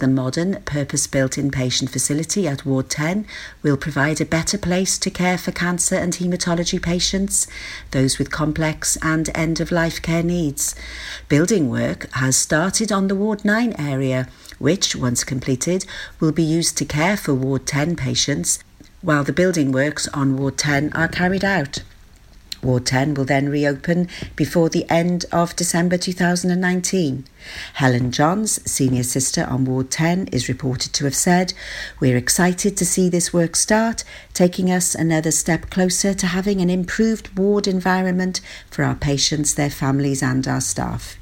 The modern, purpose built inpatient facility at Ward 10 will provide a better place to care for cancer and haematology patients, those with complex and end of life care needs. Building work has started on the Ward 9 area, which, once completed, will be used to care for Ward 10 patients, while the building works on Ward 10 are carried out. Ward 10 will then reopen before the end of December 2019. Helen Johns, senior sister on Ward 10, is reported to have said, We're excited to see this work start, taking us another step closer to having an improved ward environment for our patients, their families, and our staff.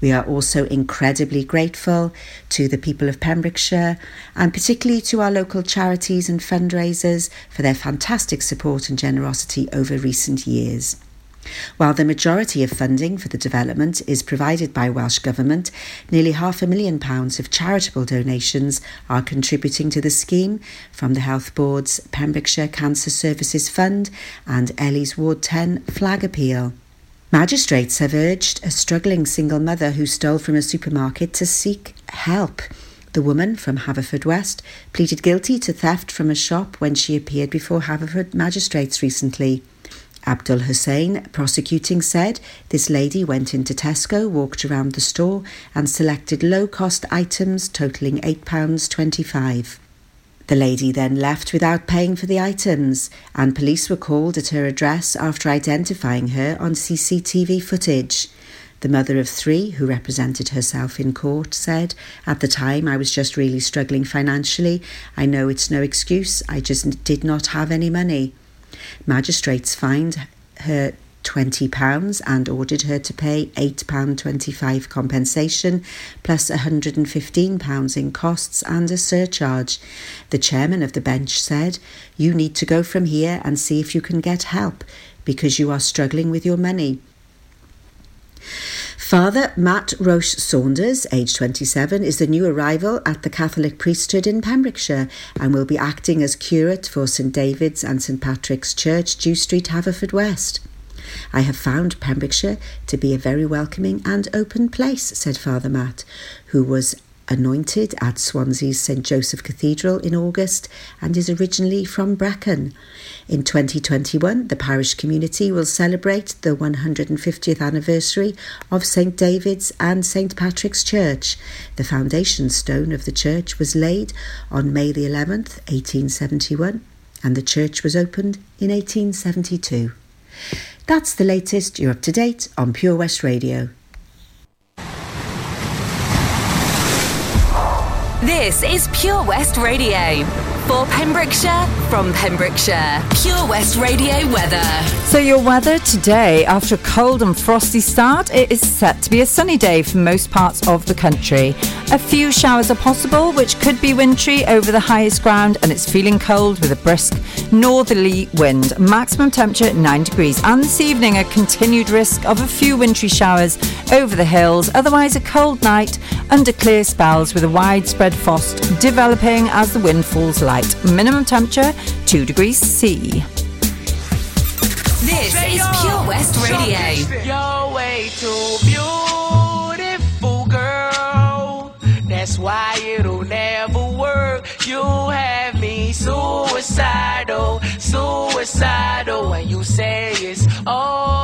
We are also incredibly grateful to the people of Pembrokeshire and particularly to our local charities and fundraisers for their fantastic support and generosity over recent years. While the majority of funding for the development is provided by Welsh Government, nearly half a million pounds of charitable donations are contributing to the scheme from the Health Board's Pembrokeshire Cancer Services Fund and Ellie's Ward 10 flag appeal. Magistrates have urged a struggling single mother who stole from a supermarket to seek help. The woman from Haverfordwest pleaded guilty to theft from a shop when she appeared before Haverford magistrates recently. Abdul Hussein, prosecuting, said this lady went into Tesco, walked around the store, and selected low cost items totalling £8.25. The lady then left without paying for the items, and police were called at her address after identifying her on CCTV footage. The mother of three, who represented herself in court, said, At the time, I was just really struggling financially. I know it's no excuse, I just did not have any money. Magistrates fined her £20 and ordered her to pay £8.25 compensation plus £115 in costs and a surcharge. The chairman of the bench said, You need to go from here and see if you can get help because you are struggling with your money. Father Matt Roche Saunders, aged 27, is the new arrival at the Catholic priesthood in Pembrokeshire and will be acting as curate for St David's and St Patrick's Church, Dew Street, Haverfordwest. I have found Pembrokeshire to be a very welcoming and open place, said Father Matt, who was anointed at Swansea's St Joseph Cathedral in August and is originally from Brecon. In 2021, the parish community will celebrate the 150th anniversary of St David's and St Patrick's Church. The foundation stone of the church was laid on May the 11th, 1871, and the church was opened in 1872. That's the latest. You're up to date on Pure West Radio. This is Pure West Radio. For Pembrokeshire, from Pembrokeshire, Pure West Radio weather. So, your weather today, after a cold and frosty start, it is set to be a sunny day for most parts of the country. A few showers are possible, which could be wintry over the highest ground, and it's feeling cold with a brisk northerly wind. Maximum temperature 9 degrees. And this evening, a continued risk of a few wintry showers over the hills, otherwise, a cold night under clear spells with a widespread frost developing as the wind falls light. Minimum temperature 2 degrees C. This is Pure West Radio. You're way too beautiful, girl. That's why it'll never work. You have me suicidal, suicidal. When you say it's over,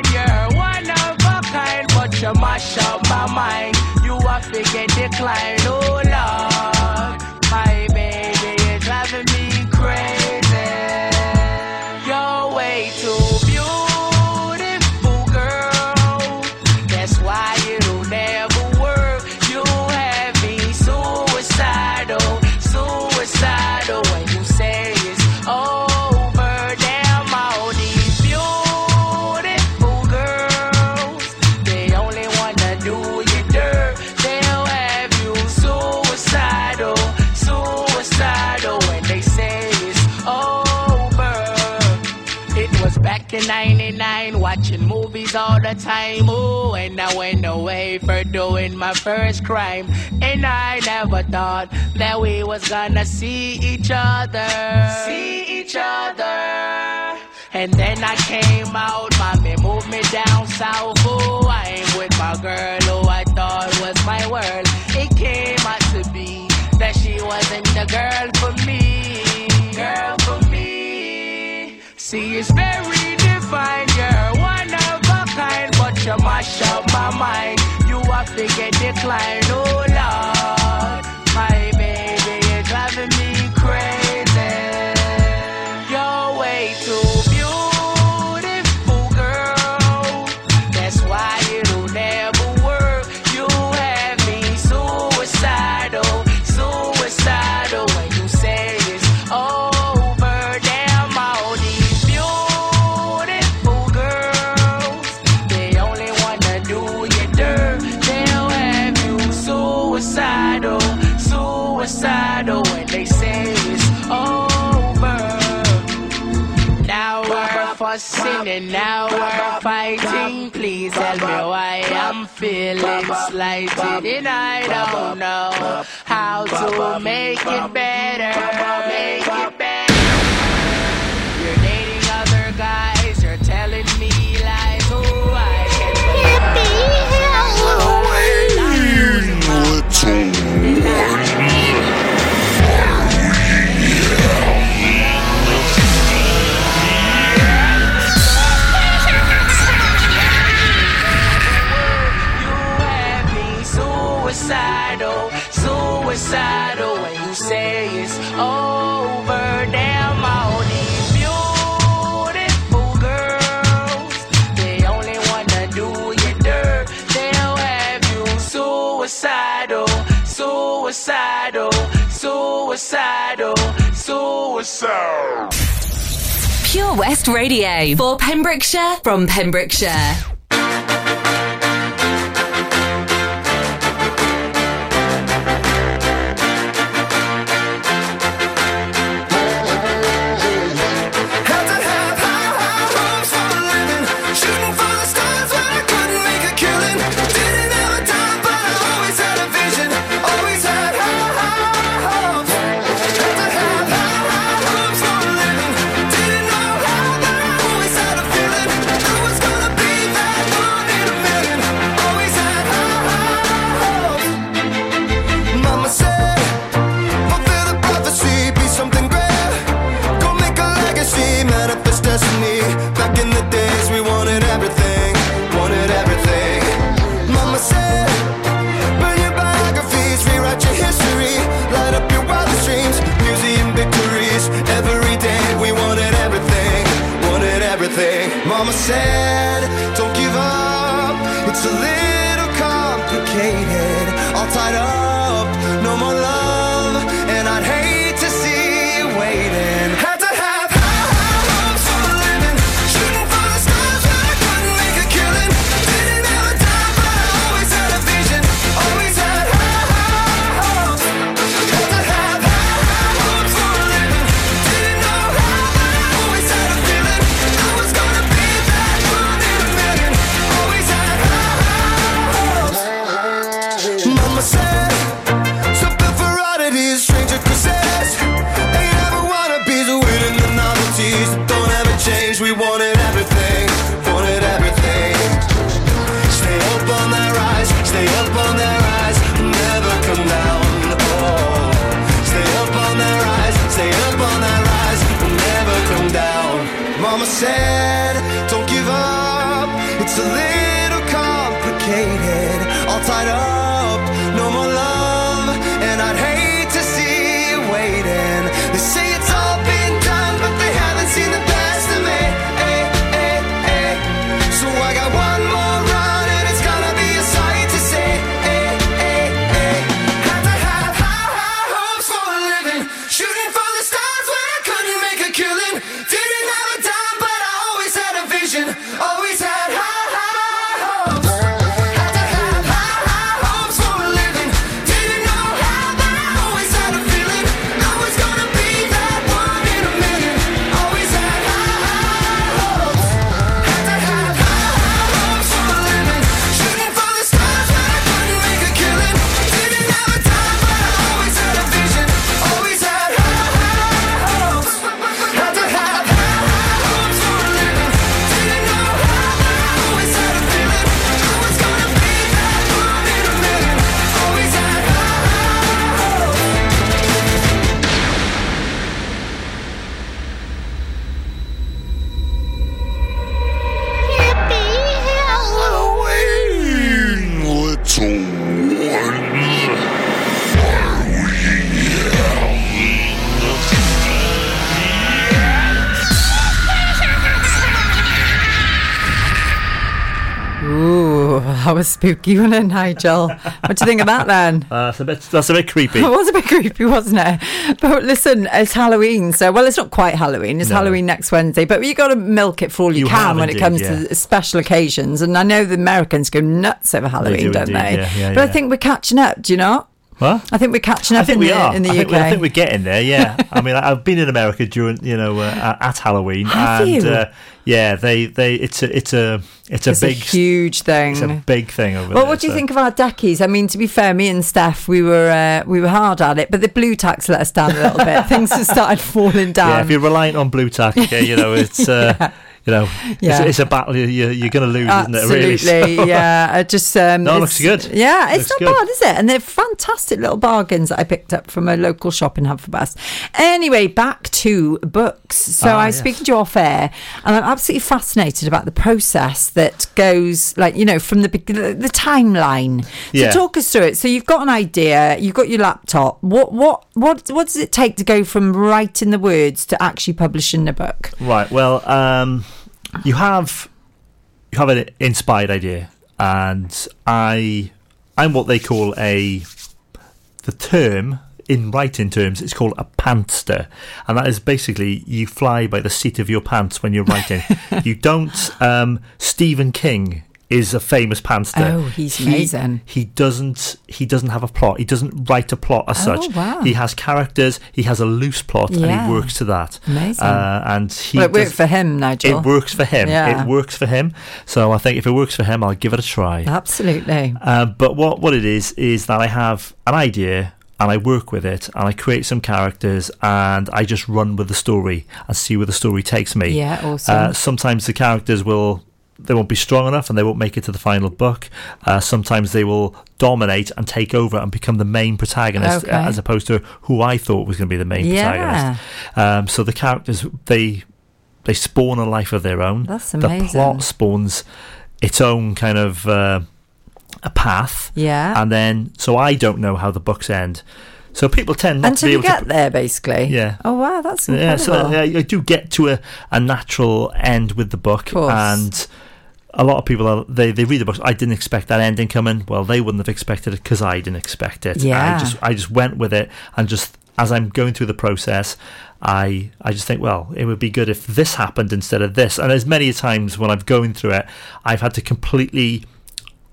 Mash up my mind. You have to get declined. Oh, Lord. all the time. oh, and I went away for doing my first crime. And I never thought that we was gonna see each other. See each other. And then I came out, mommy moved me down south. oh, I ain't with my girl who I thought was my world. It came out to be that she wasn't the girl for me. Girl for me. See, it's very to mash up my mind. You have to get declined, oh Lord. feelings like and I don't know how to make it better. Make suicidal, suicidal, suicidal, suicidal. Pure West Radio for Pembrokeshire from Pembrokeshire. Spooky, wasn't it, Nigel? What do you think of that then? Uh, that's a bit. That's a bit creepy. It was a bit creepy, wasn't it? But listen, it's Halloween, so well, it's not quite Halloween. It's No. Halloween next Wednesday, but you got to milk it for all you, You can when it comes yeah. to special occasions. And I know the Americans go nuts over Halloween, do not indeed, they? yeah, yeah, but I think we're catching up. Do you not? What? I think we're catching up I think in, we the, are. in the I UK. think, we- I think we're getting there. Yeah. I mean, I- I've been in America during, you know, uh, at Halloween, Have and you? Uh, yeah, they, they, it's a, it's a, it's a it's big, a huge thing. it's a big thing over Well, there. what do you so- think of our deckies? I mean, to be fair, me and Steph, we were uh, we were hard at it, but the blue tax let us down a little bit. Things have started falling down. Yeah, if you're reliant on blue tack, okay, you know, it's, uh, you know, Yeah. it's, it's a battle you- you're, you're going to lose, isn't it? Really. Absolutely, So- yeah. It just um, No, it looks good. Yeah, it's Looks not good. bad, is it? And they're fantastic little bargains that I picked up from a local shop in Haverfordwest. Anyway, back to books. So Ah, I was yes. speaking to you off air, and I'm absolutely fascinated about the process that goes, like you know, from the the, the timeline. So Yeah. talk us through it. So you've got an idea, you've got your laptop. What what what what does it take to go from writing the words to actually publishing the book? Right. Well, um, you have you have an inspired idea, and I I'm what they call a the term in writing terms it's called a pantser. And that is basically you fly by the seat of your pants when you're writing. You don't um, Stephen King is a famous pantser. Oh, he's He- amazing. he doesn't he doesn't have a plot he doesn't write a plot as Oh, such wow. he has characters he has a loose plot and Yeah. he works to that Amazing. uh, and he well, it worked for him, Nigel. it works for him. Yeah. It works for him. So I think if it works for him, I'll give it a try. Absolutely. Uh, but what what it is is that I have an idea and I work with it and I create some characters and I just run with the story and see where the story takes me. Yeah, awesome. Uh, sometimes the characters will they won't be strong enough and they won't make it to the final book. Uh, sometimes they will dominate and take over and become the main protagonist Okay. uh, as opposed to who I thought was going to be the main Yeah. protagonist. Um, so the characters they they spawn a life of their own. That's amazing. The plot spawns its own kind of uh, a path, Yeah. and then so I don't know how the books end. So people tend not to Until be you able get to. there, basically. Yeah. Oh wow, that's Yeah, so uh, I do get to a, a natural end with the book, Course. and a lot of people are, they they read the books. I didn't expect that ending coming. Well, they wouldn't have expected it because I didn't expect it. Yeah. I just I just went with it, and just as I'm going through the process, I I just think, well, it would be good if this happened instead of this. And as many times when I'm going through it, I've had to completely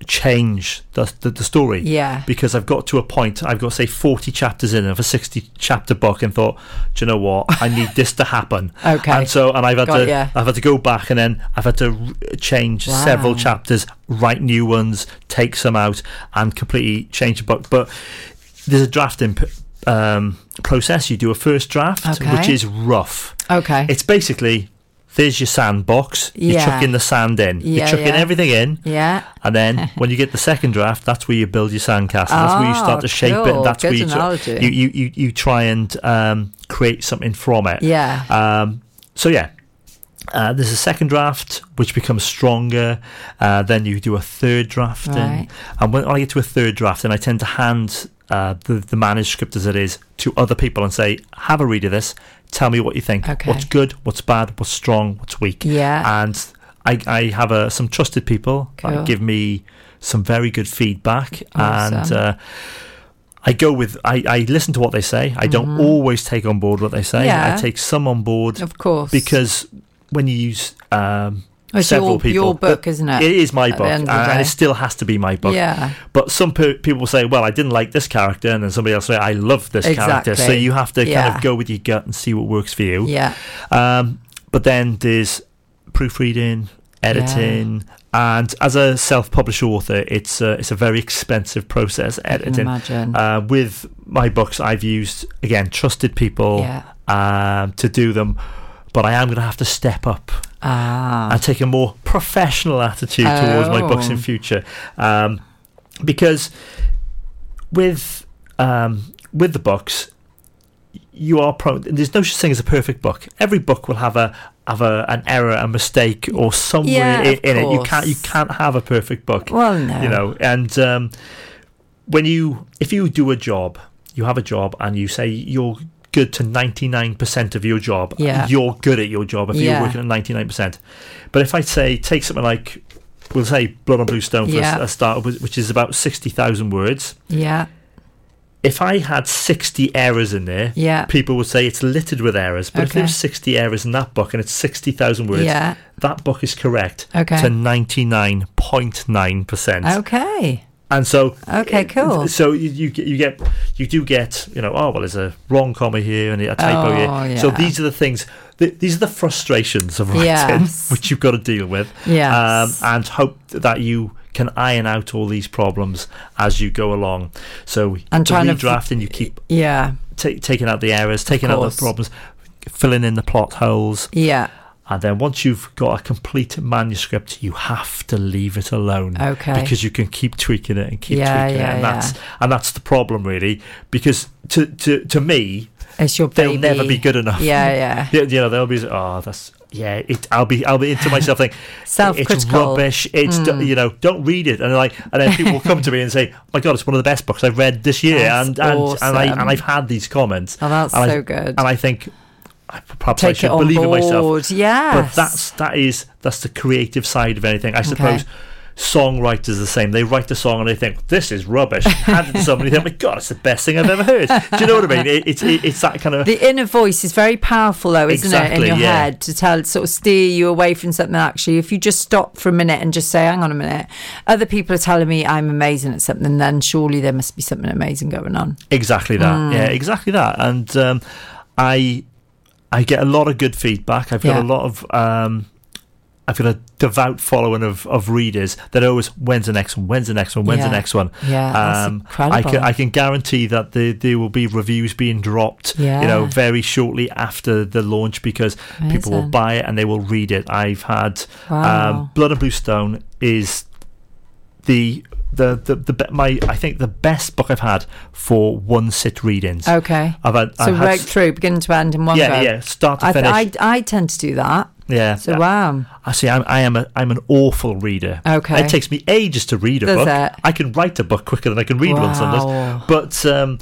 change the, the, the story Yeah. because I've got to a point I've got say 40 chapters in of a 60 chapter book and thought do you know what I need this to happen Okay. and so and I've had Got to ya. I've had to go back and then I've had to r- change Wow. several chapters write new ones take some out and completely change the book but there's a drafting um, process you do a first draft Okay. which is rough okay. it's basically there's your sandbox you're Yeah. chucking the sand in Yeah, you're chucking yeah. everything in yeah. and then when you get the second draft, that's where you build your sandcastle. That's where you Ah, start to shape it. And that's Good where you, analogy. you, you, you, you try and um, create something from it. Yeah. Um, so yeah. Uh, there's a second draft which becomes stronger. Uh, then you do a third draft, Right. and when I get to a third draft, and I tend to hand uh, the the manuscript as it is to other people and say, "Have a read of this. Tell me what you think. Okay. What's good? What's bad? What's strong? What's weak?" Yeah. And I, I have uh, some trusted people Cool. that give me some very good feedback, and uh, I go with I, I listen to what they say. I don't always take on board what they say. Mm-hmm. Yeah. I take some on board Of course. because when you use um, It's several your- people, your book, isn't it, It is my at book, and it still has to be my book. Yeah. But some pe- people say, "Well, I didn't like this character," and then somebody else say, "I love this character." So you have to kind of go with your gut and see what works for you. Yeah. Um, but then there's proofreading, editing, and as a self-published author, it's a, it's a very expensive process I can editing. imagine. Uh, with my books, I've used again trusted people Yeah. um, to do them, but I am going to have to step up Ah. and take a more professional attitude towards my books in Oh. future, um, because with um, with the books, you are prone. There's no such thing as a perfect book. Every book will have a have a, an error, a mistake, or somewhere Yeah, in, in it. You can't you can't have a perfect book. Well, no. You know, and um, when you if you do a job, you have a job, and you say you're good to 99% of your job Yeah. you're good at your job if Yeah. you're working at 99% but if i say take something like we'll say Blood on Bluestone for Yeah. a, a start, which is about sixty thousand words. Yeah. If I had sixty errors in there, Yeah. people would say it's littered with errors. But if Okay. there's sixty errors in that book and it's sixty thousand words, Yeah. that book is correct Okay. to ninety nine point nine percent. Okay. And so, Okay, cool. So you, you get you get you do get you know oh well there's a wrong comma here and a typo Oh, here. So these are the things. Th- these are the frustrations of writing, Yes. which you've got to deal with. Yes. Um, and hope that you can iron out all these problems as you go along. So And trying to f- redrafting, you keep Yeah. ta- taking out the errors, taking out the problems, filling in the plot holes. Yeah. And then once you've got a complete manuscript, you have to leave it alone. Okay. Because you can keep tweaking it and keep Yeah, tweaking yeah, it. And that's and that's the problem really. Because to to, to me, It's your baby. they'll never be good enough. Yeah, yeah. Yeah, you know, they'll be oh that's yeah, it I'll be I'll be into myself thinking it's rubbish. It's hmm. you know, don't read it. And like and then people will come to me and say, Oh my god, it's one of the best books I've read this year That's and and, and I and I've had these comments. Oh, that's and I- so good. And I think I- perhaps I should it believe in myself. board. Yes. But that's that is that's the creative side of anything. I suppose songwriters are the same. They write a song and they think this is rubbish. Hand it to somebody, they think, "My God, it's the best thing I've ever heard." Do you know what I mean? It, it's it, it's that kind of The inner voice is very powerful, though, isn't it, in your yeah. head to tell, sort of steer you away from something. Actually, if you just stop for a minute and just say, "Hang on a minute," other people are telling me I'm amazing at something, then surely there must be something amazing going on. exactly that. Hmm. Yeah, exactly that. And um, I I get a lot of good feedback. I've got Yeah. a lot of. Um, I've got a devout following of, of readers that always when's the next one, when's the next one, when's Yeah. the next one. Yeah, that's um, incredible. I can I can guarantee that there there will be reviews being dropped, Yeah. you know, very shortly after the launch because people will buy it and they will read it. I've had Wow. um, Blood and Bluestone is the the, the the my I think the best book I've had for one sit readings. Okay. I've had, So I've had s- through, beginning to end in one yeah, go. yeah, start to I, finish. I, I tend to do that. yeah. So wow. I see. I'm, I am a. I'm an awful reader. Okay. It takes me ages to read a Does book. it? I can write a book quicker than I can read one sometimes. But um,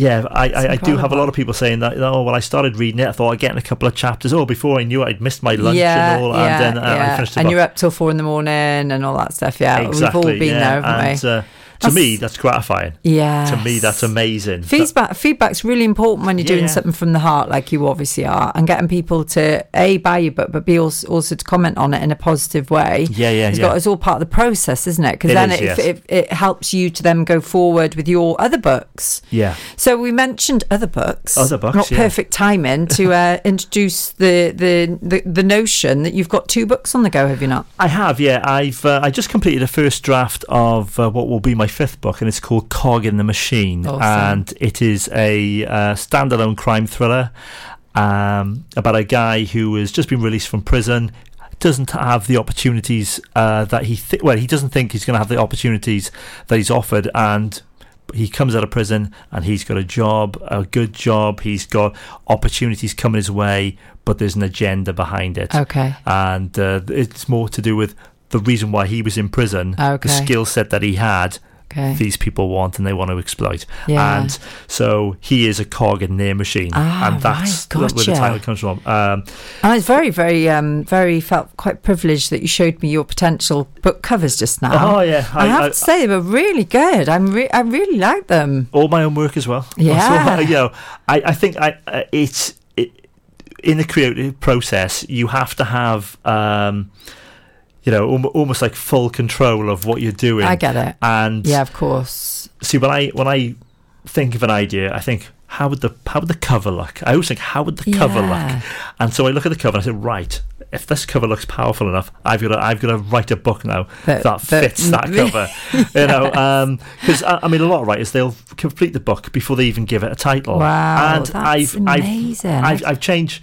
yeah, I, I, I do have a lot of people saying that. Oh, well, I started reading it. I thought I'd get in a couple of chapters. Oh, before I knew it, I'd missed my lunch yeah, and all, yeah, and then uh, yeah. I finished the and book. you're up till four in the morning and all that stuff. Yeah, exactly. we've all been yeah. there, haven't and, we? Uh, That's- me, that's gratifying. yeah. To me, that's amazing. Feedback feedback's really important when you're doing Yeah. something from the heart, like you obviously are, and getting people to a buy your book, but b also, also to comment on it in a positive way. Yeah, yeah, it's yeah. Got, it's all part of the process, isn't it? Because then is, it, yes. it, it helps you to then go forward with your other books. yeah. So we mentioned other books. Other books, Not yeah. perfect timing to uh, introduce the, the, the, the notion that you've got two books on the go, have you not? I have, yeah. I've uh, I just completed a first draft of uh, what will be my fifth book, and it's called Cog in the Machine, Awesome. and it is a uh, standalone crime thriller um, about a guy who has just been released from prison. Doesn't have the opportunities uh, that he th- well, he doesn't think he's going to have the opportunities that he's offered, and he comes out of prison and he's got a job, a good job. He's got opportunities coming his way, but there's an agenda behind it Okay. and uh, it's more to do with the reason why he was in prison, Okay. the skill set that he had. Okay. These people want and they want to exploit, Yeah. and so he is a cog in their machine, Ah, and that's right, where the title comes from. Um, And I was very, very, um, very felt quite privileged that you showed me your potential book covers just now. Oh, yeah, I, I- have I- to say they were really good. I'm, re- I really like them. all my own work as well. Yeah. so, you know, I, I think I uh, it's it, in the creative process you have to have. Um, you know, almo- almost like full control of what you're doing. I get it. And Yeah, of course. see when I when I think of an idea, I think how would the how would the cover look? I always think how would the cover look? And so I look at the cover and I say, right, if this cover looks powerful enough, I've got to I've got to write a book now That- fits that cover. you know, because um, I, I mean, a lot of writers they'll complete the book before they even give it a title. Wow, and that's I've, amazing. I've I've I've changed.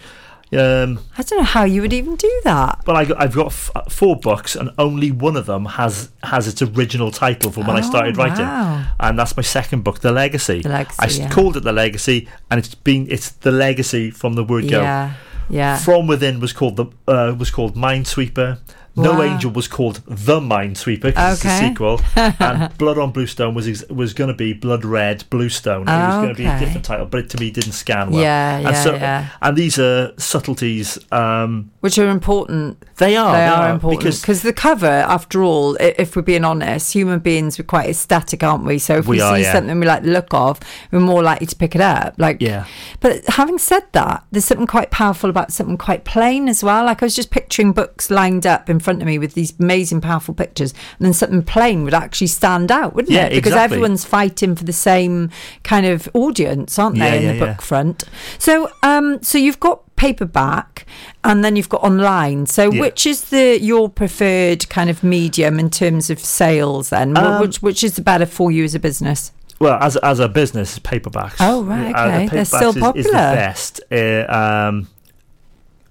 Um, I don't know how you would even do that. but I got, I've got f- four books, and only one of them has has its original title from when I Oh, started writing, wow. and that's my second book, The Legacy. The Legacy, I yeah. called it The Legacy, and it's been it's the legacy from the word go. Yeah, yeah. From Within was called the uh, was called Minesweeper. No Wow. Angel was called The Minesweeper because Okay. it's a sequel, and Blood on Bluestone was ex- was going to be Blood Red Bluestone. It was going to be a different title, but it to me didn't scan well. Yeah, and yeah, yeah. And these are subtleties. Um, Which are important. they are. they are important because the cover, after all, if we're being honest, human beings we're quite aesthetic, aren't we? So if we, We are, see yeah. something we like the look of, we're more likely to pick it up. Like, Yeah. But having said that, there's something quite powerful about something quite plain as well. Like I was just picturing books lined up in front of me with these amazing, powerful pictures, and then something plain would actually stand out, wouldn't Yeah, it? Because exactly. everyone's fighting for the same kind of audience, aren't they, Yeah, in the book front? So, um, so you've got paperback and then you've got online so Yeah. which is the your preferred kind of medium in terms of sales then Um, which which is the better for you as a business Well, as as a business, paperbacks. Oh, right, Uh, the okay. They're still paperbacks is, is the popular. best. Uh, um,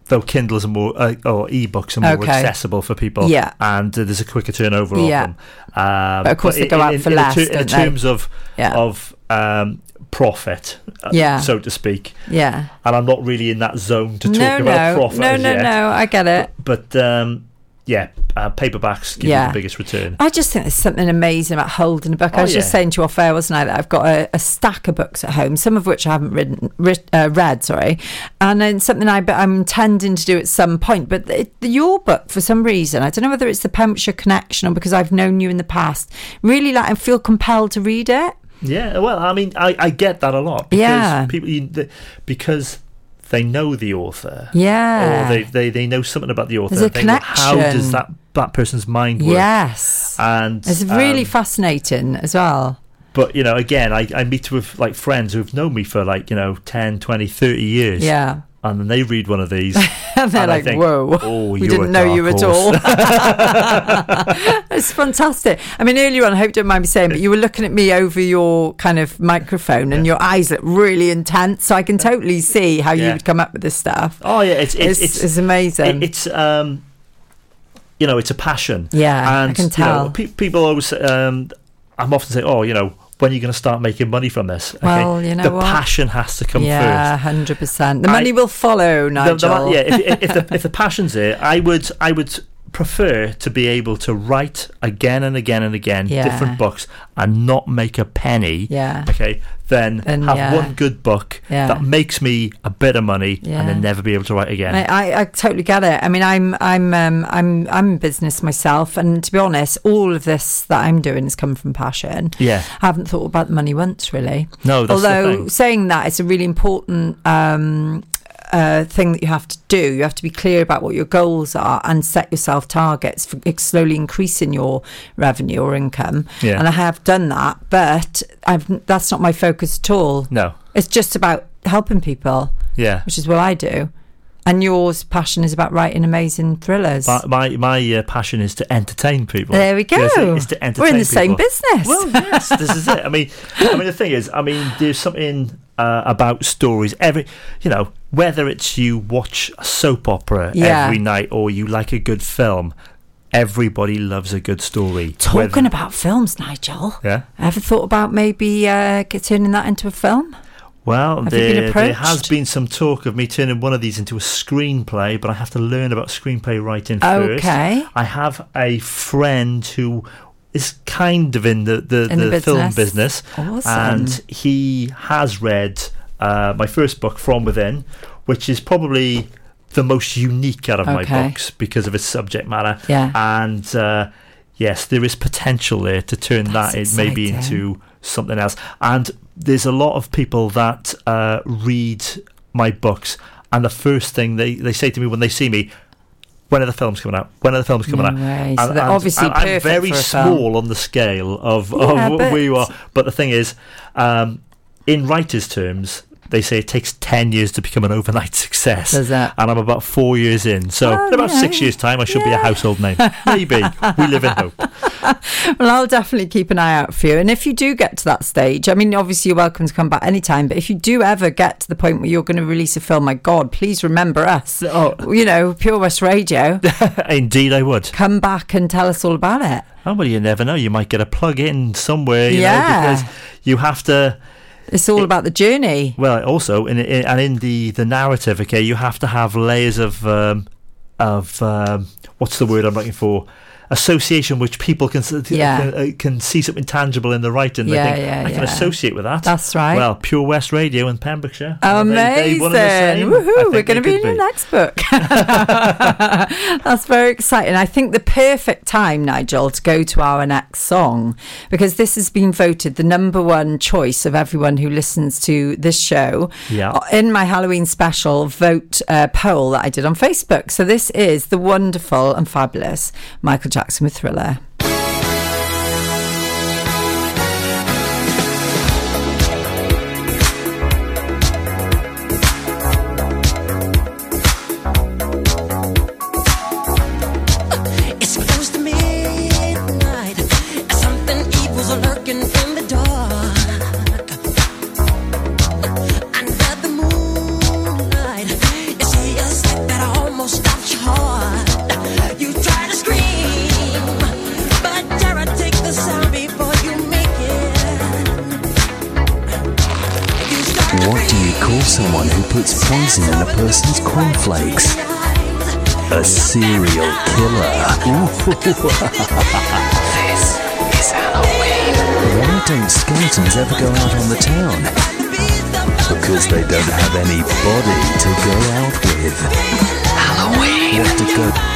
though Kindles are more uh, or ebooks are more Okay. accessible for people. Yeah. and uh, there's a quicker turnover Yeah. of them. Um, But of course they go out for in, less, In, ter- in don't the they? terms of Yeah. of um, profit, uh, Yeah. so to speak. yeah And I'm not really in that zone to talk no about no profit. no no yet. no i get it But um, yeah, uh, paperbacks give Yeah. you the biggest return. I just think there's something amazing about holding a book. I Oh, was just saying to you off air, wasn't I, that I've got a, a stack of books at home, some of which I haven't written, writ, uh, read, sorry, and then something I, I'm intending to do at some point. But it, your book, for some reason, I don't know whether it's the Pembrokeshire connection or because I've known you in the past, really like I feel compelled to read it. Yeah, well, I mean, I, I get that a lot. Because Yeah. people you, the, because they know the author. Yeah. Or they, they, they know something about the author. There's a well, How does that that person's mind work? Yes. And It's really um, fascinating as well. But you know, again, I, I meet with like friends who've known me for like you know 10, 20, 30 years. Yeah. And then they read one of these, And they're and like, think, whoa, oh, we didn't know you dark at all. horse. it's fantastic. I mean, earlier on, I hope you don't mind me saying, but you were looking at me over your kind of microphone and your eyes look really intense. So I can totally see how you would come up with this stuff. oh yeah, it's It's, it's it's, amazing. It, it's um, you know, it's a passion. Yeah, I and can You tell. know, pe- people always, um, I'm often say, oh, you know, when are you going to start making money from this? Okay? Well, you know the what? passion has to come yeah, first. hundred percent. The I- money will follow, The- Nigel. the- yeah, if, if, if the if the passion's there, I would I would prefer to be able to write again and again and again Yeah. different books and not make a penny. Yeah. Okay. Then have yeah. one good book that makes me a bit of money and then never be able to write again. I, I, I totally get it. I mean, I'm I'm um, I'm I'm in business myself, and to be honest, all of this that I'm doing has come from passion. Yeah. I haven't thought about the money once, really. No, Although saying that, it's a really important um, uh, thing that you have to do. You have to be clear about what your goals are and set yourself targets for slowly increasing your revenue or income. Yeah. And I have done that, but I've that's not my focus at all. No. It's just about helping people Yeah. which is what I do. And yours passion is about writing amazing thrillers. My my, my uh, passion is to entertain people. There we go. Yes, it's to entertain We're in the same business. Well, yes, this is it. I mean, I mean, the thing is, I mean, there's something uh, about stories. Every, you know, whether it's you watch a soap opera Yeah. every night or you like a good film, everybody loves a good story. Talking Whether- about films, Nigel. yeah. Ever thought about maybe uh, turning that into a film? Well, Have you been there, there has been some talk of me turning one of these into a screenplay, but I have to learn about screenplay writing first. Okay. I have a friend who is kind of in the, the, In the the, film business. business. Awesome. And he has read uh, my first book, From Within, which is probably the most unique out of my books because of its subject matter. Yeah. And uh, yes, there is potential there to turn That's that in, maybe exciting. into something else. And there's a lot of people that uh, read my books, and the first thing they, they say to me when they see me, when are the films coming out? When are the films coming No out? way. So they're obviously and I'm very a film. small on the scale of, Yeah, of where you are. But the thing is, um, in writers' terms, they say it takes 10 years to become an overnight success. Does it? And I'm about four years in. So Well, in about know, six years' time, I should be a household name. Maybe. we live in hope. Well, I'll definitely keep an eye out for you. And if you do get to that stage, I mean, obviously you're welcome to come back anytime. But if you do ever get to the point where you're going to release a film, my God, please remember us. Oh. You know, Pure West Radio. Indeed, I would. come back and tell us all about it. Oh, well, you never know. You might get a plug in somewhere, you Yeah. know, because you have to. It's all about the journey. Well, also, in, in and in the the narrative, okay, you have to have layers of um, of um, what's the word I'm looking for? Association, which people can Yeah. can, uh, can see something tangible in the writing. Yeah, they think, yeah, I can yeah. associate with that. That's right. Well, Pure West Radio in Pembrokeshire. Amazing! they Woohoo! We're going to be in your next book. That's very exciting. I think the perfect time, Nigel, to go to our next song because this has been voted the number one choice of everyone who listens to this show. Yeah. In my Halloween special vote uh, poll that I did on Facebook. So this is the wonderful and fabulous Michael Jackson with Thriller. Poison in a person's cornflakes? A serial killer. this is Halloween. Why don't skeletons ever go out on the town? Because they don't have any body to go out with. Halloween. What to go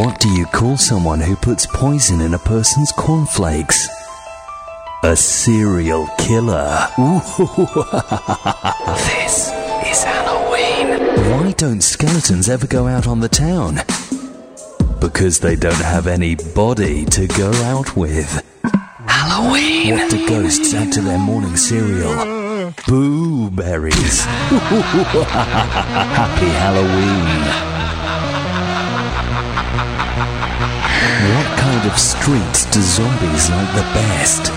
What do you call someone who puts poison in a person's cornflakes? A serial killer. this is Halloween. Why don't skeletons ever go out on the town? Because they don't have any body to go out with. Halloween. What do ghosts add to their morning cereal? Boo berries. Happy Halloween. What kind of streets do zombies like the best?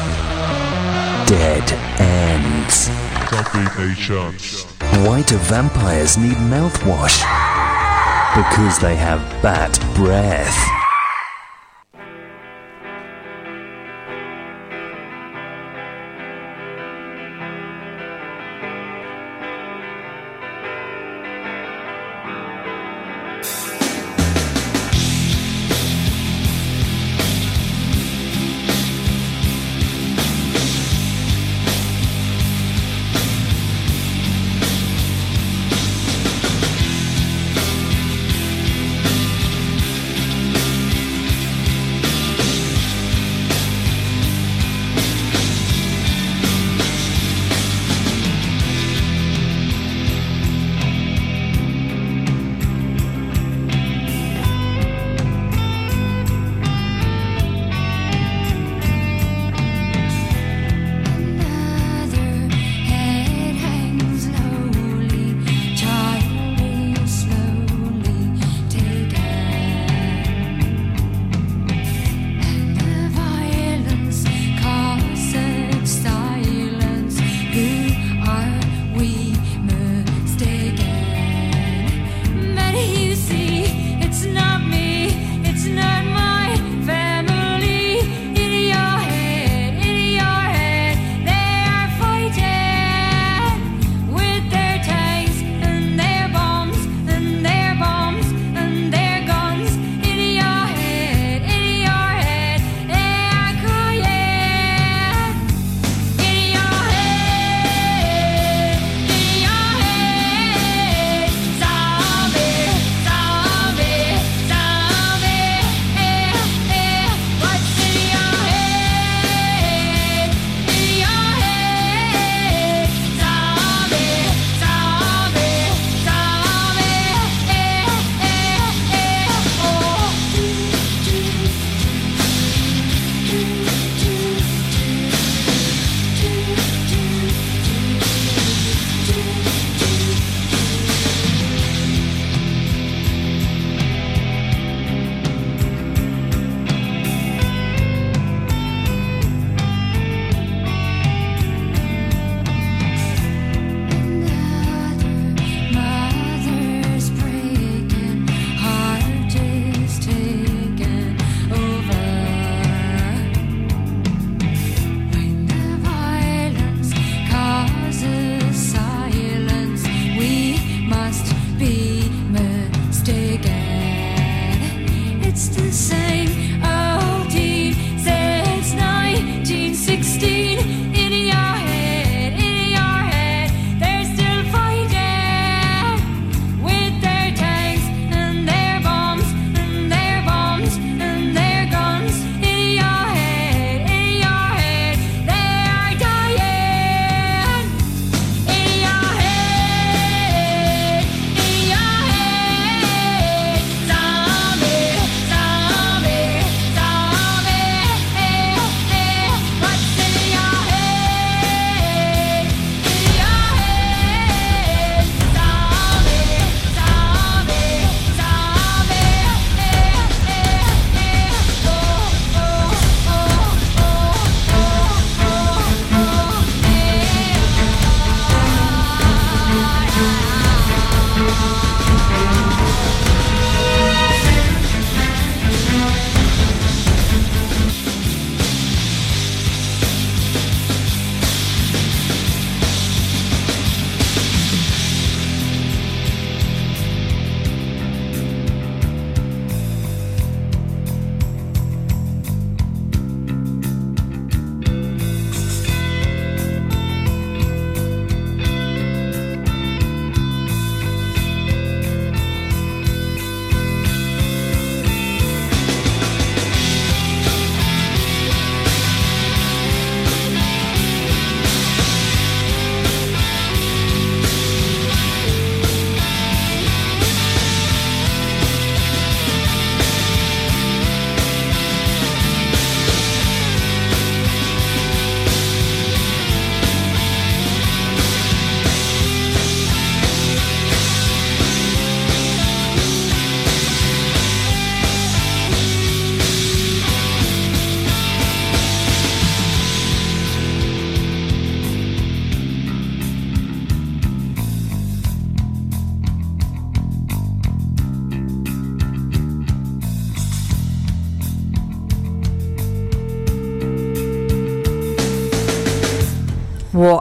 Dead ends. Why do vampires need mouthwash? Because they have bat breath.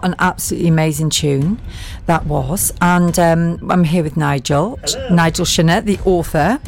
An absolutely amazing tune that was. And um, I'm here with Nigel, Nigel Shinner, the author.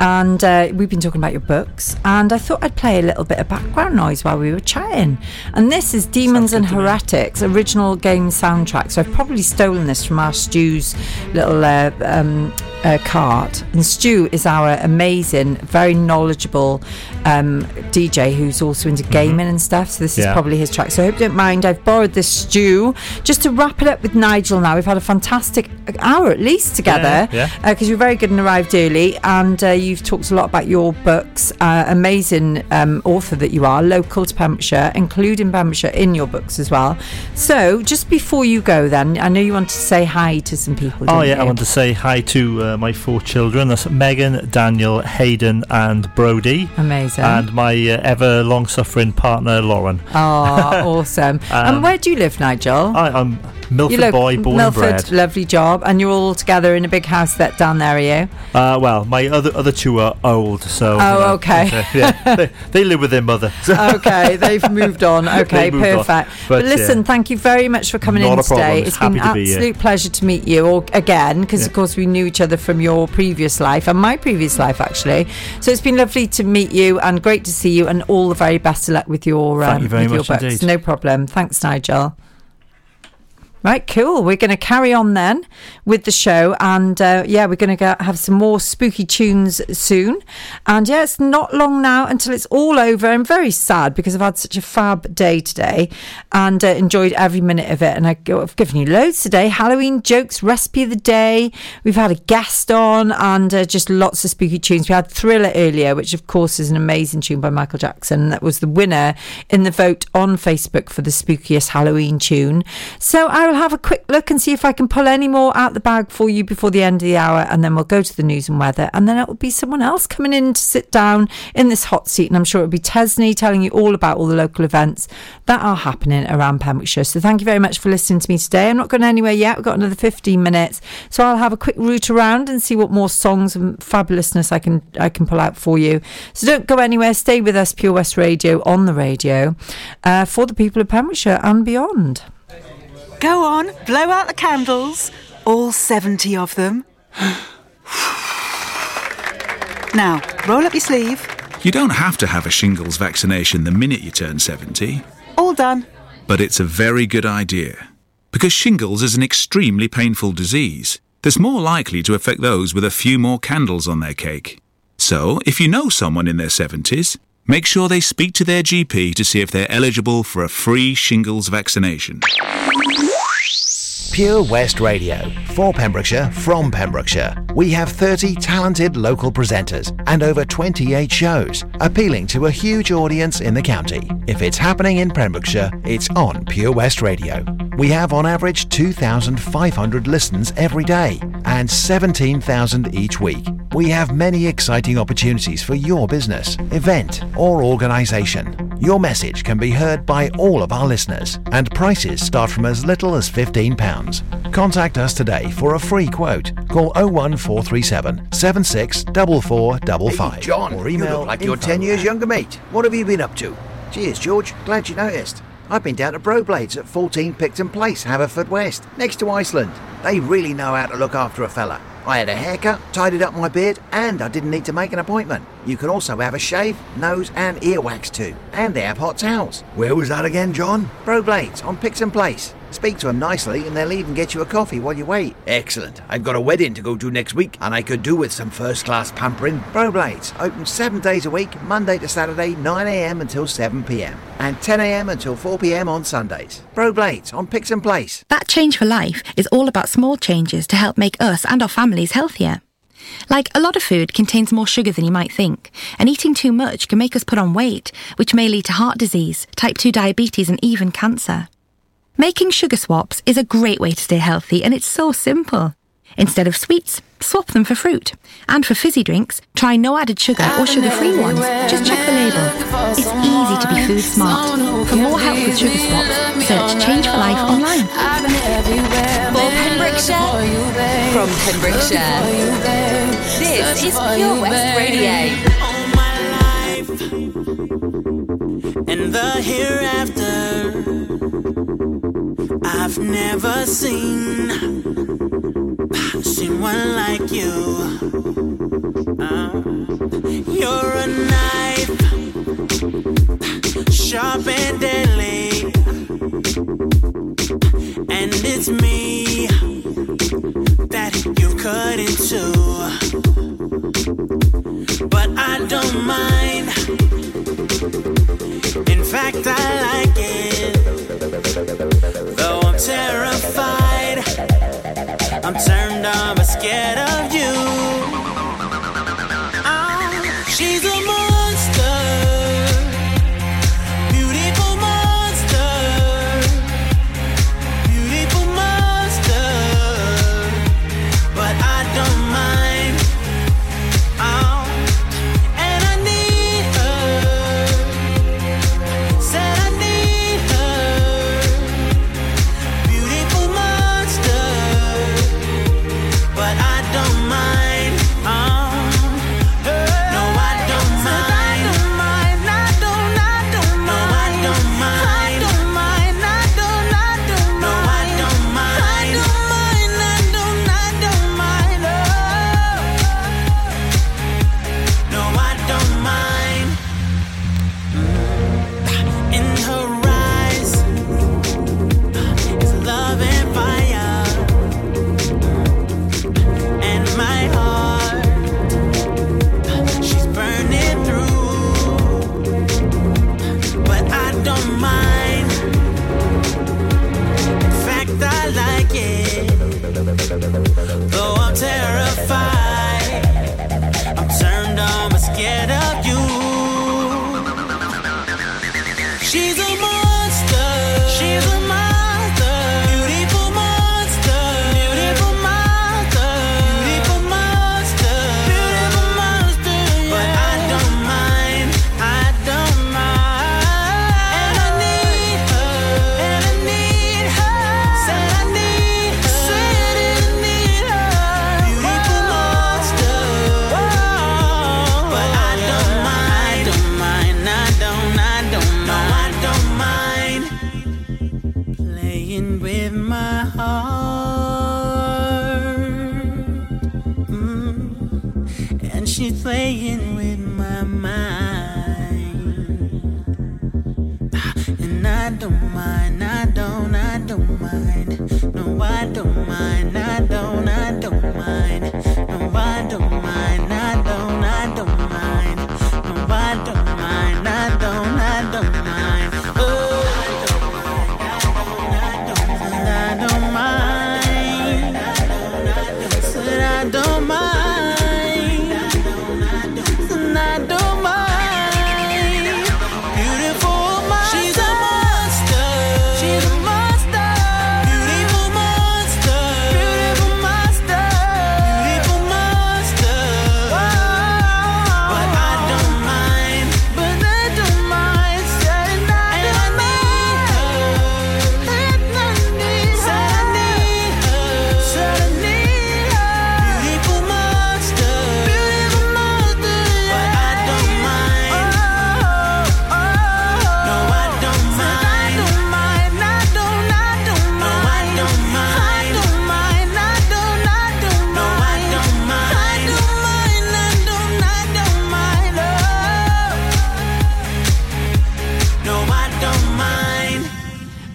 And uh, we've been talking about your books. And I thought I'd play a little bit of background noise while we were chatting. And this is Demons and Heretics, original game soundtrack. So I've probably stolen this from our Stu's little uh, um, uh, cart. And Stu is our amazing, very knowledgeable um, DJ who's also into gaming and stuff. So this is probably his track. So I hope you don't mind. I've borrowed this stew just to wrap it up with Nigel now. We've had a fantastic hour at least together Yeah, yeah. because you're very good and arrived early. And uh, you've talked a lot about your books. Uh, amazing um, author that you are, local to Pembrokeshire, including Pembrokeshire in your books as well. So just before you go, then, I know you want to say hi to some people. Oh yeah, I want to say hi to uh, my four children. That's Megan, Daniel, Hayden, and Brody, Amazing. and my uh, ever long-suffering partner Lauren. Oh, awesome. Um, and where do you live, Nigel? I, I'm Milford you boy, born Milford, and bred. lovely job. And you're all together in a big house that down there, are you? Uh, well, my other other two are old, so. Oh, okay. uh, yeah, they, they live with their mother. okay, they've moved on. Okay, moved on. perfect. But, But, listen, yeah. thank you very much for coming Not in today. It's It's been an happy be here. absolute pleasure to meet you all again because, Yeah. of course, we knew each other from your previous life and my previous life, actually. So it's been lovely to meet you and great to see you, and all the very best of luck with your um, you very with your books. indeed. No problem. Thanks, Nigel. Right, cool. We're going to carry on then with the show, and uh, yeah, we're going to have some more spooky tunes soon. And yeah, it's not long now until it's all over. I'm very sad because I've had such a fab day today and uh, enjoyed every minute of it. And I, I've given you loads today Halloween jokes, recipe of the day. We've had a guest on, and uh, just lots of spooky tunes. We had Thriller earlier, which of course is an amazing tune by Michael Jackson. That was the winner in the vote on Facebook for the spookiest Halloween tune. So I will have a quick look and see if I can pull any more out the bag for you before the end of the hour, and then we'll go to the news and weather, and then it will be someone else coming in to sit down in this hot seat, and I'm sure it'll be Tesney telling you all about all the local events that are happening around Pembrokeshire. So thank you very much for listening to me today. I'm not going anywhere yet. We've got another 15 minutes, so I'll have a quick route around and see what more songs and fabulousness I can I can pull out for you. So don't go anywhere. Stay with us, Pure West Radio on the radio uh, for the people of Pembrokeshire and beyond. Go on, blow out the candles, all 70 of them. now, roll up your sleeve. You don't have to have a shingles vaccination the minute you turn 70, All done. but it's a very good idea. Because shingles is an extremely painful disease that's more likely to affect those with a few more candles on their cake. So, if you know someone in their 70s, make sure they speak to their GP to see if they're eligible for a free shingles vaccination. Pure West Radio. For Pembrokeshire, from Pembrokeshire. We have 30 talented local presenters and over 28 shows, appealing to a huge audience in the county. If it's happening in Pembrokeshire, it's on Pure West Radio. We have on average 2,500 listens every day and 17,000 each week. We have many exciting opportunities for your business, event, or organisation. Your message can be heard by all of our listeners, and prices start from as little as £15. Contact us today for a free quote. Call 01437 764455. Hey, John, or you email look like you're 10 years younger, mate. What have you been up to? Cheers, George. Glad you noticed. I've been down to Broblades at 14 Picton Place, Haverfordwest, next to Iceland. They really know how to look after a fella. I had a haircut, tidied up my beard, and I didn't need to make an appointment. You can also have a shave, nose, and ear wax too. And they have hot towels. Where was that again, John? Broblades on Picton Place. Speak to them nicely and they'll even get you a coffee while you wait. Excellent. I've got a wedding to go to next week and I could do with some first class pampering. Broblades, open seven days a week, Monday to Saturday, 9am until 7pm. And 10am until 4pm on Sundays. Broblades on Picton Place. That change for life is all about small changes to help make us and our families healthier. Like a lot of food contains more sugar than you might think, and eating too much can make us put on weight, which may lead to heart disease, type 2 diabetes, and even cancer. Making sugar swaps is a great way to stay healthy, and it's so simple. Instead of sweets, swap them for fruit. And for fizzy drinks, try no added sugar or sugar free ones. Just check the label. It's easy to be food smart. For more help with sugar swaps, search Change for Life online. For Pembrokeshire, from Pembrokeshire, this is Pure West Radio. and the hereafter. I've never seen seen one like you. Uh, you're a knife, sharp and deadly, and it's me that you cut into. But I don't mind. In fact, I like it. Terrified, I'm turned on but scared of you. Playing with my mind. And I don't mind, I don't, I don't mind. No, I don't mind, I don't, I don't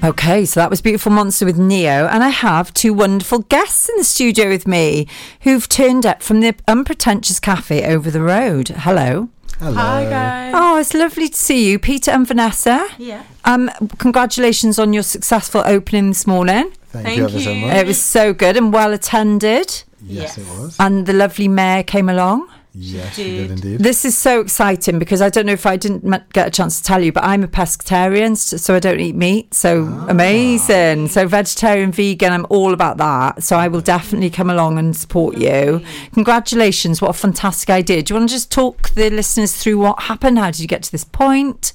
Okay, so that was Beautiful Monster with Ne-Yo, and I have two wonderful guests in the studio with me who've turned up from the Unpretentious Cafe over the road. Hello. Hello. Hi, guys. Oh, it's lovely to see you, Peter and Vanessa. Yeah. Um, congratulations on your successful opening this morning. Thank you ever so much. It was so good and well attended. Yes, it was. And the lovely mayor came along. Yes, we did indeed. This is so exciting because I don't know if I didn't get a chance to tell you, but I'm a pescatarian, so so I don't eat meat. So Ah. amazing. So vegetarian, vegan, I'm all about that. So I will definitely come along and support you. Congratulations. What a fantastic idea. Do you want to just talk the listeners through what happened? How did you get to this point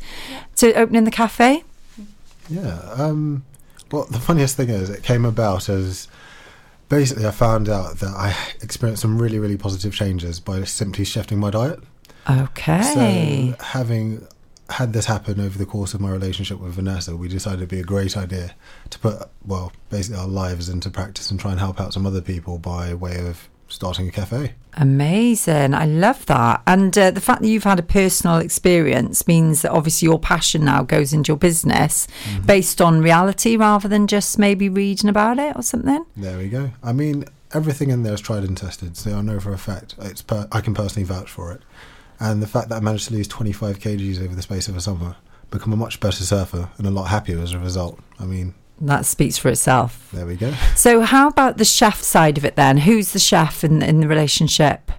to opening the cafe? Yeah. Um, well, the funniest thing is, it came about as basically I found out that I experienced some really, really positive changes by simply shifting my diet. Okay. So having had this happen over the course of my relationship with Vanessa, we decided it'd be a great idea to put, well, basically our lives into practice and try and help out some other people by way of starting a cafe. Amazing. I love that. And uh, the fact that you've had a personal experience means that obviously your passion now goes into your business Mm-hmm. based on reality rather than just maybe reading about it or something. There we go. I mean, everything in there is tried and tested, so I know for a fact it's per- I can personally vouch for it. And the fact that I managed to lose 25 kgs over the space of a summer, become a much better surfer, and a lot happier as a result. I mean, That speaks for itself. there we go. So, how about the chef side of it then? Who's the chef in, in the relationship?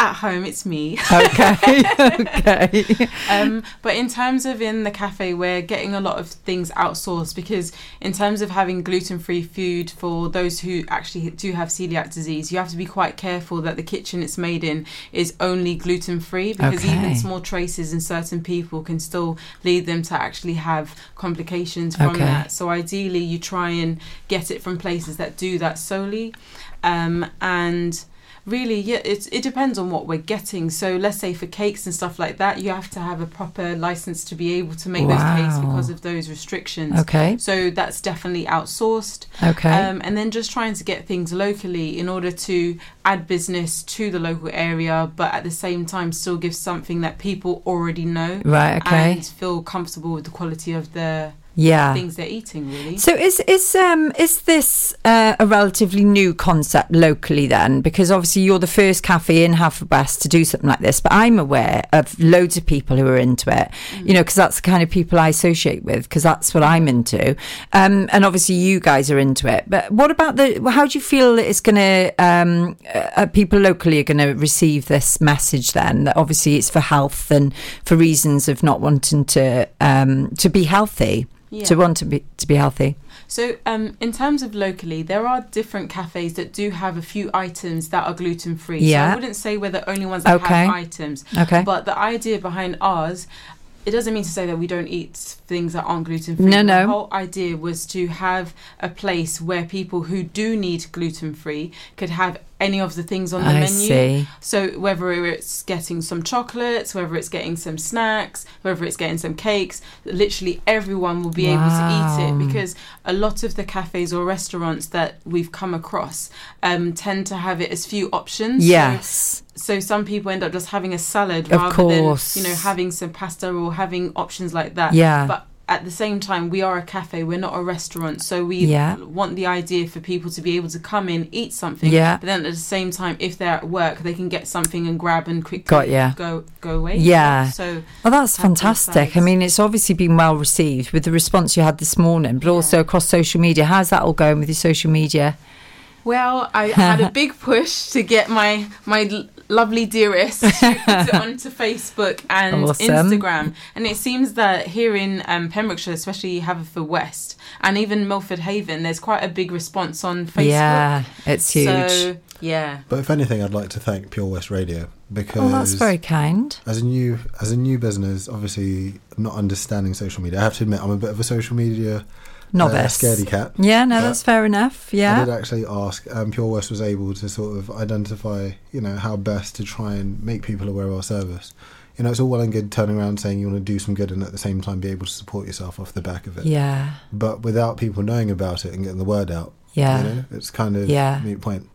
At home, it's me. Okay, okay. um, but in terms of in the cafe, we're getting a lot of things outsourced because in terms of having gluten-free food for those who actually do have celiac disease, you have to be quite careful that the kitchen it's made in is only gluten-free because Okay. even small traces in certain people can still lead them to actually have complications from Okay. that. So ideally, you try and get it from places that do that solely, um, and really yeah it's, it depends on what we're getting so let's say for cakes and stuff like that you have to have a proper license to be able to make those cakes because of those restrictions Okay. so that's definitely outsourced Okay. um, and then just trying to get things locally in order to add business to the local area but at the same time still give something that people already know Right, okay. and feel comfortable with the quality of the Yeah. things they're eating really So is is um is this uh, a relatively new concept locally then? Because obviously you're the first cafe in Haverfordwest to do something like this, but I'm aware of loads of people who are into it. You know, because that's the kind of people I associate with, because that's what I'm into. Um, and obviously you guys are into it. But what about the? How do you feel that it's going to? Um, uh, people locally are going to receive this message then? That obviously it's for health and for reasons of not wanting to um, to be healthy Yeah. to want to be to be healthy. So, um, in terms of locally, there are different cafes that do have a few items that are gluten free. So Yeah. I wouldn't say we're the only ones that Okay. have items. Okay. But the idea behind ours, it doesn't mean to say that we don't eat things that aren't gluten free. No, no. The whole idea was to have a place where people who do need gluten free could have any of the things on the I menu. see. So whether it's getting some chocolates, whether it's getting some snacks, whether it's getting some cakes, literally everyone will be able to eat it because a lot of the cafes or restaurants that we've come across um, tend to have it as few options. Yes. So, some people end up just having a salad Of rather course. than you know having some pasta or having options like that. Yeah. But at the same time, we are a cafe. We're not a restaurant, so we Yeah. want the idea for people to be able to come in, eat something. Yeah. But then at the same time, if they're at work, they can get something and grab and quickly Got ya. go go away. Yeah. So Well, that's fantastic. I mean, it's obviously been well received with the response you had this morning, but also across social media. How's that all going with your social media? Well, I had a big push to get my my lovely dearest to put it onto Facebook and Awesome. Instagram, and it seems that here in um, Pembrokeshire, especially Haverfordwest and even Milford Haven, there's quite a big response on Facebook. Yeah, it's huge. So yeah, But if anything, I'd like to thank Pure West Radio because Oh, that's very kind. as a new as a new business, obviously not understanding social media. I have to admit, I'm a bit of a social media Novice. uh, scaredy cat. Yeah, no, that's fair enough. Yeah. I did actually ask. Um, Pure West was able to sort of identify, you know, how best to try and make people aware of our service. You know, it's all well and good turning around saying you want to do some good and at the same time be able to support yourself off the back of it. Yeah. But without people knowing about it and getting the word out, Yeah. you know, it's kind of Yeah. moot point.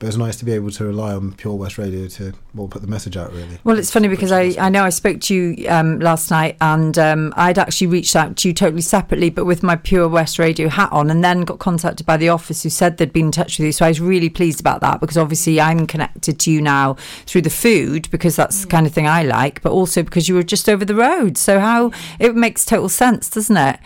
But it's nice to be able to rely on Pure West Radio to well put the message out. Really. Well, it's funny because I, I know I spoke to you um, last night and um, I'd actually reached out to you totally separately, but with my Pure West Radio hat on, and then got contacted by the office who said they'd been in touch with you. So I was really pleased about that because obviously I'm connected to you now through the food because that's the kind of thing I like, but also because you were just over the road. So how it makes total sense, doesn't it?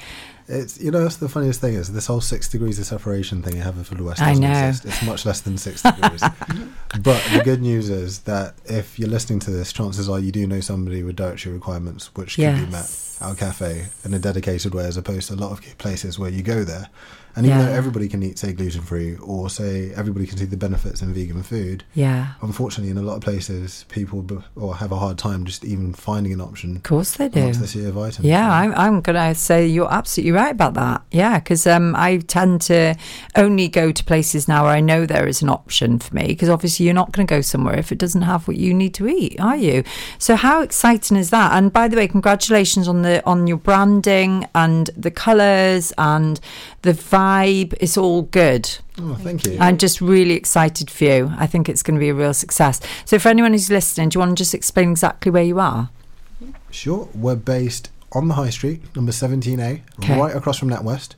It's you know that's the funniest thing is this whole six degrees of separation thing you have for the West I know. exist. It's much less than six degrees. but the good news is that if you're listening to this, chances are you do know somebody with dietary requirements which can be met. at our cafe in a dedicated way, as opposed to a lot of places where you go there, and even Yeah. though everybody can eat, say, gluten free, or say everybody can see the benefits in vegan food, Yeah. unfortunately, in a lot of places, people b- or have a hard time just even finding an option. Of course they do. the sea of items. Yeah, I'm, I'm going to say you're absolutely right about that. Yeah, because um, I tend to only go to places now where I know there is an option for me. Because obviously, you're not going to go somewhere if it doesn't have what you need to eat, are you? So how exciting is that? And by the way, congratulations on the on your branding and the colours and the vibe. It's all good. Oh, thank you. I'm just really excited for you. I think it's going to be a real success. So, for anyone who's listening, do you want to just explain exactly where you are? Sure. We're based on the High Street, number 17A, Okay. right across from NatWest.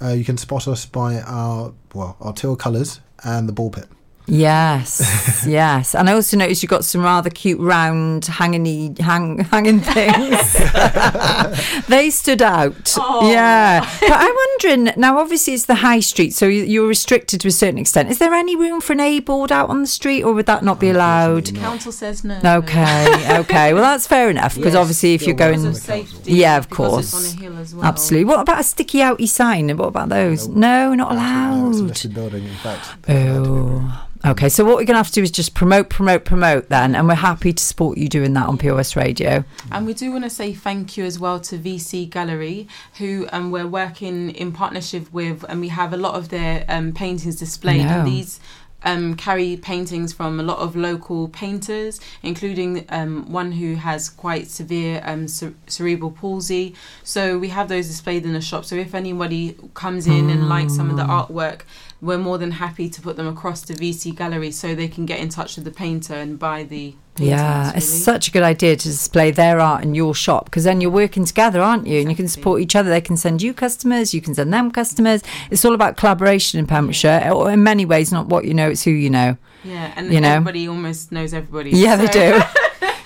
Uh, you can spot us by our well our teal colours and the ball pit. Yes, yes. And I also noticed you got some rather cute round hanging hang, hanging things. they stood out. Yeah. But I'm wondering now. Obviously, it's the high street, so you- you're restricted to a certain extent. Is there any room for an A board out on the street, or would that not be allowed? Council says no. Okay, okay. Well, that's fair enough because Yes, obviously, if still you're going, of safety, yeah, of course, it's on a hill as well. absolutely. What about a sticky outy sign? What about those? No, not No, it's a allowed. listed building, in fact. Oh. Okay, so what we're going to have to do is just promote, promote, promote then, and we're happy to support you doing that on POS Radio. And we do want to say thank you as well to VC Gallery, who um, we're working in partnership with, and we have a lot of their um, paintings displayed. And these um, carry paintings from a lot of local painters, including um, one who has quite severe um, cer- cerebral palsy. So we have those displayed in the shop. So if anybody comes in and likes some of the Mm. artwork, we're more than happy to put them across to VC Gallery so they can get in touch with the painter and buy the. Yeah, it's such a good idea to display their art in your shop because then you're working together, aren't you? And you can support each other. They can send you customers, you can send them customers. It's all about collaboration in Pembrokeshire. Or In many ways, not what you know, it's who you know. Yeah, and you know. everybody almost knows everybody. Yeah, they do.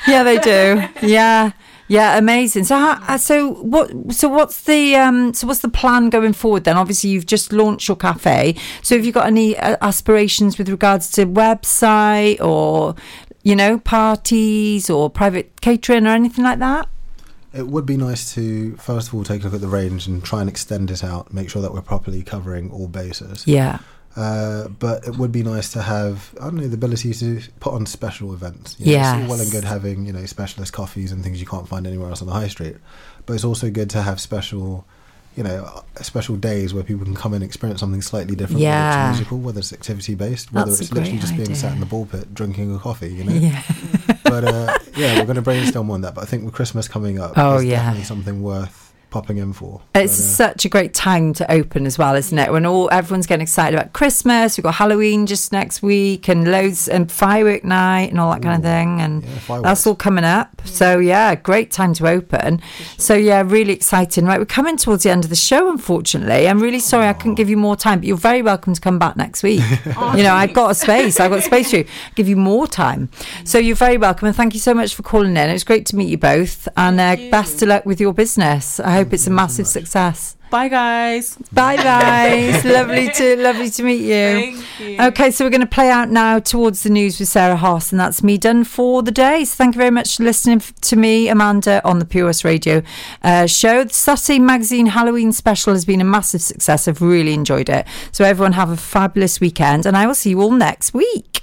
yeah, they do. Yeah. Yeah, amazing. So, how, uh, so what? So, what's the um? So, what's the plan going forward? Then, obviously, you've just launched your cafe. So, have you got any uh, aspirations with regards to website or, you know, parties or private catering or anything like that? It would be nice to first of all take a look at the range and try and extend it out, make sure that we're properly covering all bases. Yeah. Uh, but it would be nice to have, I don't know, the ability to put on special events. You know, It's all well and good having, you know, specialist coffees and things you can't find anywhere else on the high street. But it's also good to have special, you know, uh, special days where people can come and experience something slightly different. Whether Yeah. it's musical, whether it's activity based, whether That's it's literally just being sat in the ball pit drinking a coffee, you know. Yeah. but uh, yeah, we're going to brainstorm on that. But I think with Christmas coming up, Oh, it's yeah. definitely something worth popping in for. It's But, uh, such a great time to open as well, isn't it? When all everyone's getting excited about Christmas, we've got Halloween just next week, and loads and firework night and all that kind of thing, and that's all coming up. So yeah, great time to open. So yeah, really exciting. Right, we're coming towards the end of the show. Unfortunately, I'm really sorry I couldn't give you more time, but you're very welcome to come back next week. you know, I've got a space. I've got space for you. Give you more time. So you're very welcome, and thank you so much for calling in. It was great to meet you both, and uh, best of luck with your business. I hope it's a massive success. Bye, guys. Bye, guys. lovely to lovely to meet you. Thank you. Okay, so we're going to play out now towards the news with Sarah Haas, and that's me done for the day. So thank you very much for listening to me, Amanda, on the POS Radio uh, show. The Saturday Magazine Halloween special has been a massive success. I've really enjoyed it. So everyone have a fabulous weekend, and I will see you all next week.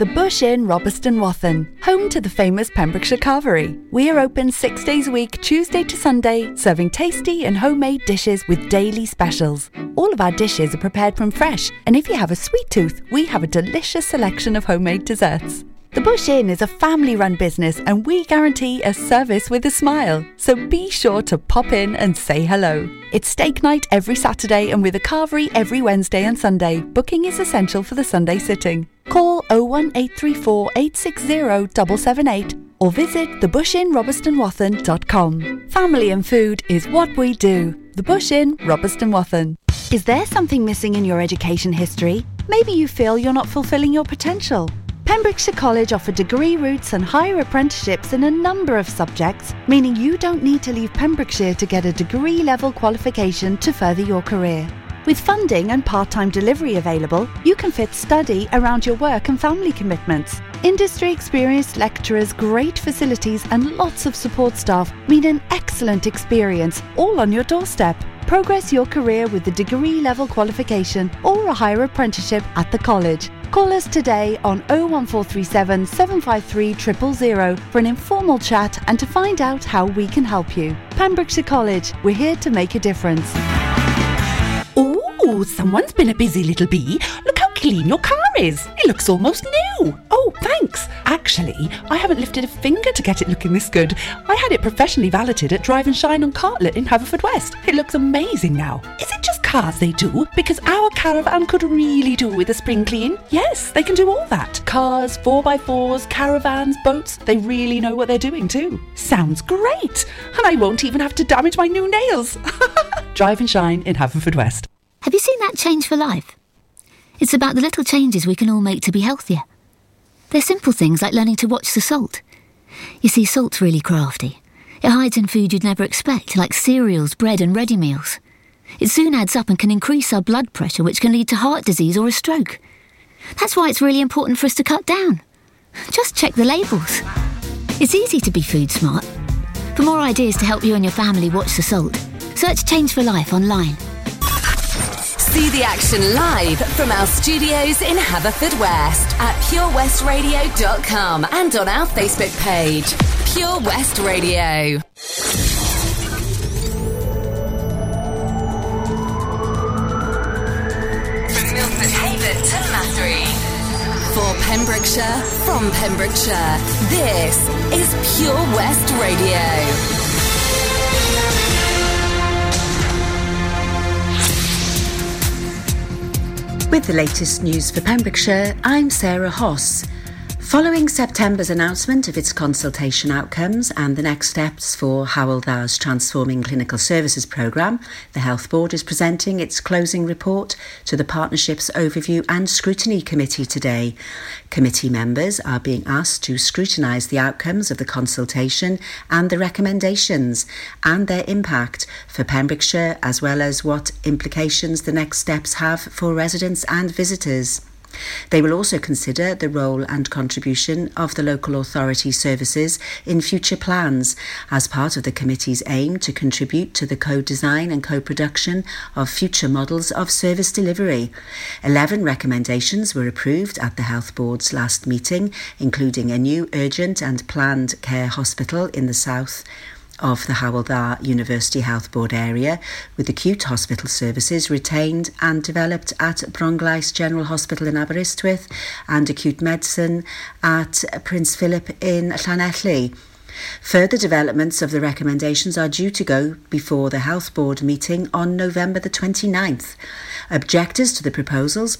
The Bush Inn, Robeston Wathen, home to the famous Pembrokeshire Carvery. We are open six days a week, Tuesday to Sunday, serving tasty and homemade dishes with daily specials. All of our dishes are prepared from fresh, and if you have a sweet tooth, we have a delicious selection of homemade desserts. The Bush Inn is a family run business and we guarantee a service with a smile. So be sure to pop in and say hello. It's steak night every Saturday and with a carvery every Wednesday and Sunday. Booking is essential for the Sunday sitting. Call 01834 860 778 or visit thebushinrobertsonwathen.com. Family and food is what we do. The Bush Inn, Robeston Wathen. Is there something missing in your education history? Maybe you feel you're not fulfilling your potential. Pembrokeshire College offer degree routes and higher apprenticeships in a number of subjects, meaning you don't need to leave Pembrokeshire to get a degree level qualification to further your career. With funding and part time delivery available, you can fit study around your work and family commitments. Industry experienced lecturers, great facilities, and lots of support staff mean an excellent experience, all on your doorstep. Progress your career with a degree level qualification or a higher apprenticeship at the college. Call us today on 01437 753 000 for an informal chat and to find out how we can help you. Pembrokeshire College, we're here to make a difference. Oh, someone's been a busy little bee. Look how clean your car is. It looks almost new. Oh, thanks. Actually, I haven't lifted a finger to get it looking this good. I had it professionally valeted at Drive and Shine on Cartlett in Haverfordwest. It looks amazing now. Is it just cars they do? Because our caravan could really do with a spring clean. Yes, they can do all that. Cars, 4x4s, caravans, boats. They really know what they're doing too. Sounds great. And I won't even have to damage my new nails. Drive and Shine in Haverfordwest. Have you seen that change for life? It's about the little changes we can all make to be healthier. They're simple things like learning to watch the salt. You see, salt's really crafty. It hides in food you'd never expect, like cereals, bread, and ready meals. It soon adds up and can increase our blood pressure, which can lead to heart disease or a stroke. That's why it's really important for us to cut down. Just check the labels. It's easy to be food smart. For more ideas to help you and your family watch the salt, search Change for Life online. See the action live from our studios in Haverfordwest at purewestradio.com and on our Facebook page, Pure West Radio. From Milford Haven to Mathry. For Pembrokeshire, from Pembrokeshire, this is Pure West Radio. With the latest news for Pembrokeshire, I'm Sarah Hoss. Following September's announcement of its consultation outcomes and the next steps for Hywel Dda's Transforming Clinical Services programme, the Health Board is presenting its closing report to the Partnership's Overview and Scrutiny Committee today. Committee members are being asked to scrutinise the outcomes of the consultation and the recommendations and their impact for Pembrokeshire as well as what implications the next steps have for residents and visitors. They will also consider the role and contribution of the local authority services in future plans as part of the committee's aim to contribute to the co-design and co-production of future models of service delivery. Eleven recommendations were approved at the Health Board's last meeting, including a new urgent and planned care hospital in the south of the Hywel Dda University Health Board area, with acute hospital services retained and developed at Bronglais General Hospital in Aberystwyth and acute medicine at Prince Philip in Llanelli. Further developments of the recommendations are due to go before the Health Board meeting on November the 29th. Objectors to the proposals